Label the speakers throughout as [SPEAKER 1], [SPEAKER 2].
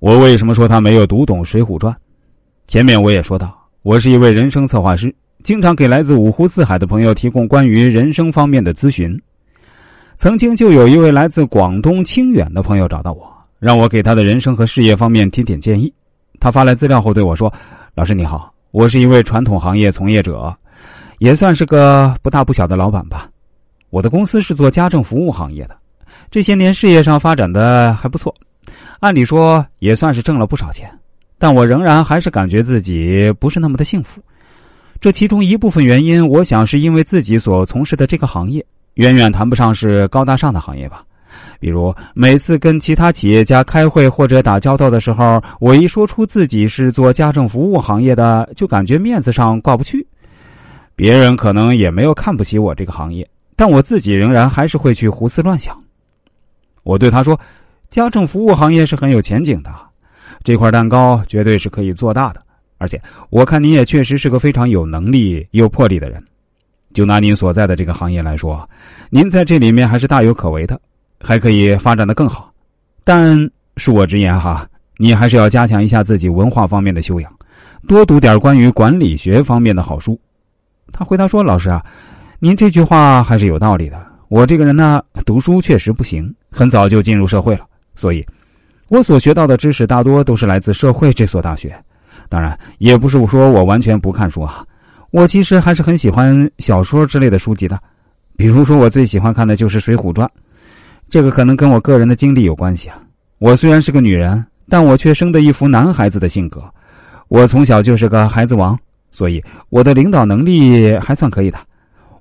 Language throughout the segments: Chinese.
[SPEAKER 1] 我为什么说他没有读懂《水浒传》？前面我也说到，我是一位人生策划师，经常给来自五湖四海的朋友提供关于人生方面的咨询。曾经就有一位来自广东清远的朋友找到我，让我给他的人生和事业方面提点建议。他发来资料后对我说：“老师你好，我是一位传统行业从业者，也算是个不大不小的老板吧。我的公司是做家政服务行业的，这些年事业上发展的还不错。”按理说也算是挣了不少钱，但我仍然还是感觉自己不是那么的幸福。这其中一部分原因，我想是因为自己所从事的这个行业远远谈不上是高大上的行业吧。比如每次跟其他企业家开会或者打交道的时候，我一说出自己是做家政服务行业的，就感觉面子上挂不去。别人可能也没有看不起我这个行业，但我自己仍然还是会去胡思乱想。我对他说。家政服务行业是很有前景的，这块蛋糕绝对是可以做大的。而且我看您也确实是个非常有能力、有魄力的人。就拿您所在的这个行业来说，您在这里面还是大有可为的，还可以发展的更好。但恕我直言哈，你还是要加强一下自己文化方面的修养，多读点关于管理学方面的好书。他回答说：“老师啊，您这句话还是有道理的。我这个人呢，读书确实不行，很早就进入社会了。”所以，我所学到的知识大多都是来自社会这所大学。当然，也不是说我完全不看书啊。我其实还是很喜欢小说之类的书籍的。比如说，我最喜欢看的就是《水浒传》。这个可能跟我个人的经历有关系啊。我虽然是个女人，但我却生的一副男孩子的性格。我从小就是个孩子王，所以我的领导能力还算可以的。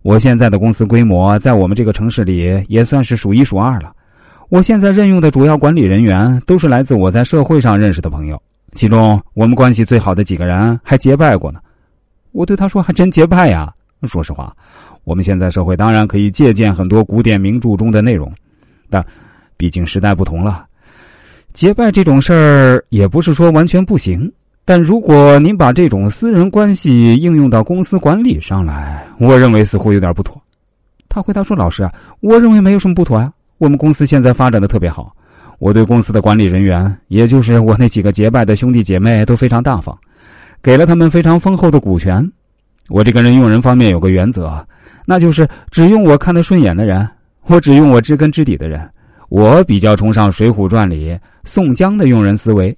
[SPEAKER 1] 我现在的公司规模在我们这个城市里也算是数一数二了。我现在任用的主要管理人员都是来自我在社会上认识的朋友，其中我们关系最好的几个人还结拜过呢。我对他说：“还真结拜呀！”说实话，我们现在社会当然可以借鉴很多古典名著中的内容，但毕竟时代不同了，结拜这种事儿也不是说完全不行。但如果您把这种私人关系应用到公司管理上来，我认为似乎有点不妥。他回答说：“老师啊，我认为没有什么不妥呀。”我们公司现在发展的特别好，我对公司的管理人员，也就是我那几个结拜的兄弟姐妹都非常大方，给了他们非常丰厚的股权。我这个人用人方面有个原则，那就是只用我看得顺眼的人，我只用我知根知底的人。我比较崇尚《水浒传》里宋江的用人思维，